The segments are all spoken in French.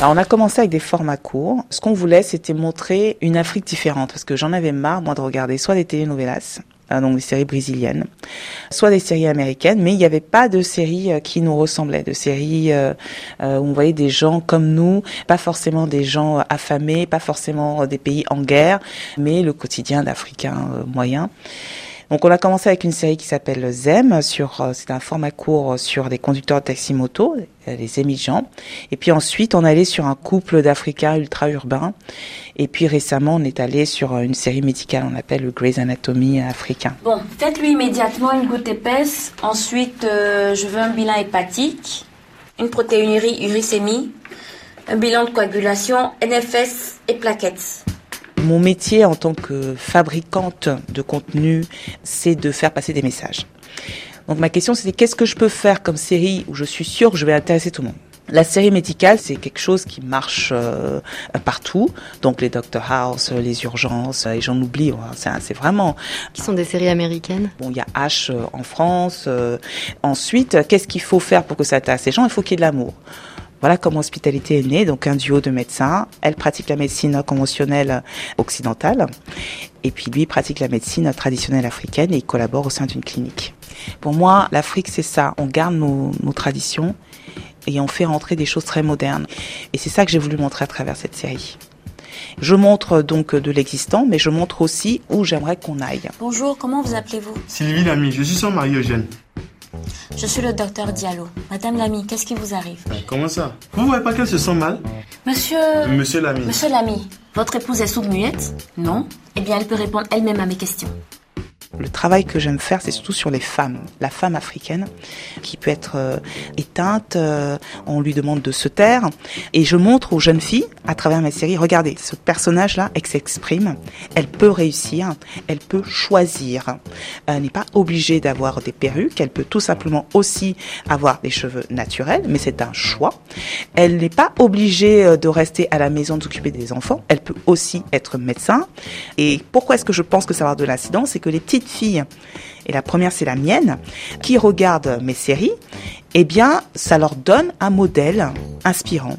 Alors on a commencé avec des formats courts. Ce qu'on voulait, c'était montrer une Afrique différente, parce que j'en avais marre, moi, de regarder soit des telenovelas, euh, donc des séries brésiliennes, soit des séries américaines, mais il n'y avait pas de séries euh, qui nous ressemblaient, de séries euh, où on voyait des gens comme nous, pas forcément des gens affamés, pas forcément des pays en guerre, mais le quotidien d'Africains moyens. Donc on a commencé avec une série qui s'appelle ZEM, sur euh, c'est un format court sur des conducteurs de taxi-moto, euh, les émigrants. Et puis ensuite on allait sur un couple d'Africains ultra-urbains. Et puis récemment on est allé sur euh, une série médicale, on appelle le Grey's Anatomy africain. Bon, faites-lui immédiatement une goutte épaisse. Ensuite, je veux un bilan hépatique, une protéinurie uricémie, un bilan de coagulation, NFS et plaquettes. Mon métier en tant que fabricante de contenu, c'est de faire passer des messages. Donc ma question c'était qu'est-ce que je peux faire comme série où je suis sûre que je vais intéresser tout le monde? La série médicale, c'est quelque chose qui marche euh, partout. Donc les Doctor House, les urgences, et j'en oublie. C'est vraiment. Qui sont des séries américaines? Bon, il y a H euh, en France. Euh. ensuite, qu'est-ce qu'il faut faire pour que ça intéresse les gens? Il faut qu'il y ait de l'amour. Voilà comment Hospitalité est née, donc un duo de médecins. Elle pratique la médecine conventionnelle occidentale et puis lui pratique la médecine traditionnelle africaine et il collabore au sein d'une clinique. Pour moi, l'Afrique, c'est ça. On garde nos, traditions et on fait rentrer des choses très modernes. Et c'est ça que j'ai voulu montrer à travers cette série. Je montre donc de l'existant, mais je montre aussi où j'aimerais qu'on aille. Bonjour, comment vous appelez-vous? Sylvie Lamy, je suis son mari Eugène. Je suis le docteur Diallo. Madame Lamy, qu'est-ce qui vous arrive Comment ça Vous ne voyez pas qu'elle se sent mal Monsieur... Monsieur Lamy. Monsieur Lamy, votre épouse est sourde-muette Non Eh bien, elle peut répondre elle-même à mes questions. Le travail que j'aime faire, c'est surtout sur les femmes, la femme africaine qui peut être euh, éteinte, euh, on lui demande de se taire, et je montre aux jeunes filles à travers mes séries, regardez, ce personnage-là, elle s'exprime, elle peut réussir, elle peut choisir. Elle n'est pas obligée d'avoir des perruques, elle peut tout simplement aussi avoir des cheveux naturels, mais c'est un choix. Elle n'est pas obligée euh, de rester à la maison, d'occuper des enfants, elle peut aussi être médecin. Et pourquoi est-ce que je pense que ça va avoir de l'incidence? C'est que les petites filles, et la première c'est la mienne, qui regardent mes séries, eh bien, ça leur donne un modèle inspirant.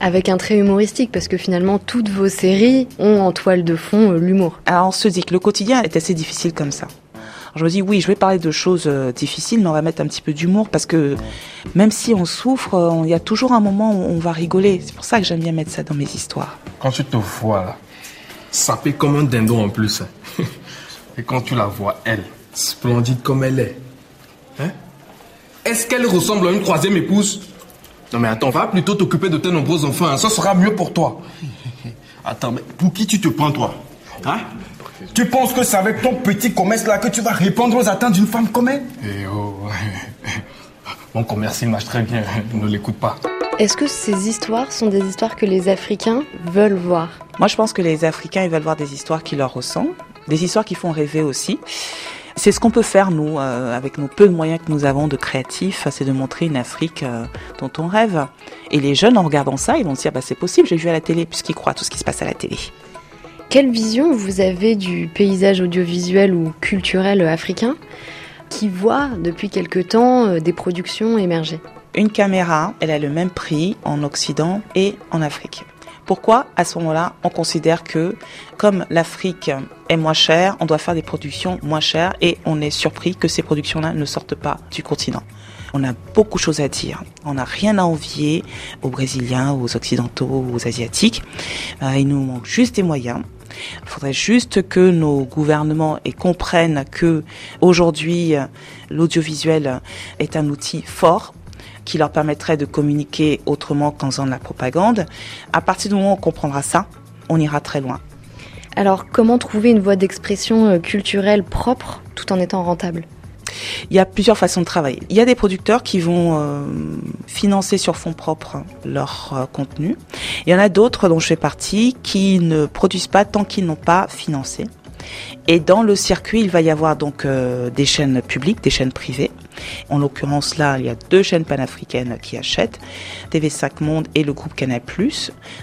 Avec un trait humoristique, parce que finalement, toutes vos séries ont en toile de fond euh, l'humour. Alors, on se dit que le quotidien est assez difficile comme ça. je me dis, oui, je vais parler de choses euh, difficiles, mais on va mettre un petit peu d'humour, parce que même si on souffre, euh, il y a toujours un moment où on va rigoler. C'est pour ça que j'aime bien mettre ça dans mes histoires. Quand tu te vois là, sapé comme un dindon en plus. Et quand tu la vois, elle, splendide comme elle est, hein est-ce qu'elle ressemble à une troisième épouse? Non mais attends, va plutôt t'occuper de tes nombreux enfants, hein. ça sera mieux pour toi. Attends, mais pour qui tu te prends toi Hein Tu penses que c'est avec ton petit commerce là que tu vas répondre aux attentes d'une femme comme elle Eh oh, mon commerce il marche très bien, ne l'écoute pas. Est-ce que ces histoires sont des histoires que les Africains veulent voir? Moi je pense que les Africains ils veulent voir des histoires qui leur ressemblent des histoires qui font rêver aussi. C'est ce qu'on peut faire, nous, euh, avec nos peu de moyens que nous avons de créatifs, c'est de montrer une Afrique euh, dont on rêve. Et les jeunes, en regardant ça, ils vont se dire, bah, c'est possible, j'ai vu à la télé, puisqu'ils croient à tout ce qui se passe à la télé. Quelle vision vous avez du paysage audiovisuel ou culturel africain qui voit depuis quelque temps euh, des productions émerger? Une caméra, elle a le même prix en Occident et en Afrique. Pourquoi à ce moment-là on considère que comme l'Afrique est moins chère, on doit faire des productions moins chères et on est surpris que ces productions-là ne sortent pas du continent? On a beaucoup de choses à dire. On n'a rien à envier aux Brésiliens, aux Occidentaux, aux Asiatiques. Euh, il nous manque juste des moyens. Il faudrait juste que nos gouvernements comprennent que aujourd'hui l'audiovisuel est un outil fort qui leur permettrait de communiquer autrement qu'en faisant de la propagande. À partir du moment où on comprendra ça, on ira très loin. Alors, comment trouver une voie d'expression euh, culturelle propre tout en étant rentable? Il y a plusieurs façons de travailler. Il y a des producteurs qui vont euh, financer sur fonds propres leur euh, contenu. Il y en a d'autres dont je fais partie qui ne produisent pas tant qu'ils n'ont pas financé. Et dans le circuit, il va y avoir donc des chaînes publiques, des chaînes privées. En l'occurrence, là, il y a deux chaînes panafricaines qui achètent, TV5 Monde et le groupe Canal+.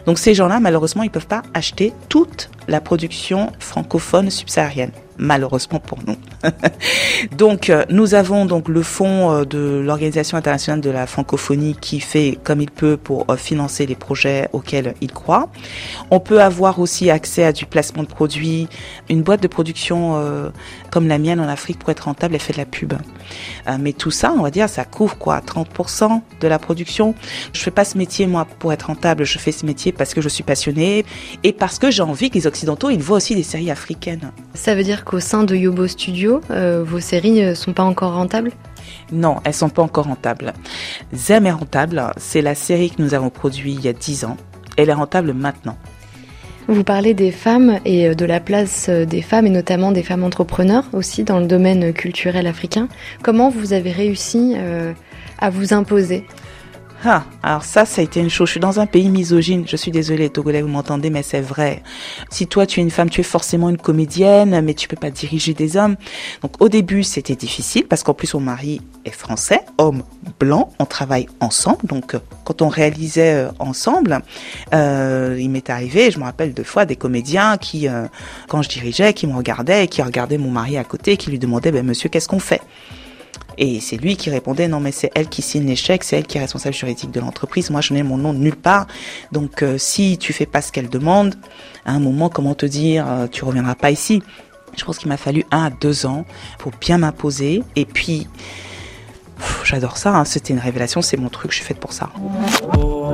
Donc ces gens-là, malheureusement, ils peuvent pas acheter toute la production francophone subsaharienne. Malheureusement pour nous. donc euh, nous avons donc le fonds euh, de l'Organisation internationale de la francophonie qui fait comme il peut pour euh, financer les projets auxquels il croit. On peut avoir aussi accès à du placement de produits. Une boîte de production comme la mienne en Afrique pour être rentable, elle fait de la pub. mais tout ça, on va dire, ça couvre quoi 30% de la production. Je fais pas ce métier moi pour être rentable, je fais ce métier parce que je suis passionnée et parce que j'ai envie que les occidentaux ils voient aussi des séries africaines. Ça veut dire qu'au sein de Yobo Studio, euh, vos séries ne sont pas encore rentables? Non, elles sont pas encore rentables. Zem est rentable. C'est la série que nous avons produite il y a 10 ans. Elle est rentable maintenant. Vous parlez des femmes et euh, de la place euh, des femmes et notamment des femmes entrepreneurs aussi dans le domaine culturel africain. Comment vous avez réussi à vous imposer? Ah, alors ça, ça a été une chose. Je suis dans un pays misogyne. Je suis désolée, Togolais, vous m'entendez, mais c'est vrai. Si toi, tu es une femme, tu es forcément une comédienne, mais tu peux pas diriger des hommes. Donc, au début, c'était difficile parce qu'en plus, mon mari est français, homme blanc. On travaille ensemble. Donc, quand on réalisait euh, ensemble, euh, il m'est arrivé, je me rappelle deux fois, des comédiens qui, euh, quand je dirigeais, qui me regardaient, qui regardaient mon mari à côté, qui lui demandaient, ben, monsieur, qu'est-ce qu'on fait? Et c'est lui qui répondait non mais c'est elle qui signe l'échec, c'est elle qui est responsable juridique de l'entreprise. Moi je n'ai mon nom nulle part. Donc euh, si tu fais pas ce qu'elle demande, à un moment comment te dire euh, tu reviendras pas ici. Je pense qu'il m'a fallu un à deux ans pour bien m'imposer. Et puis j'adore ça. Hein. C'était une révélation, c'est mon truc. Je suis faite pour ça. Oh,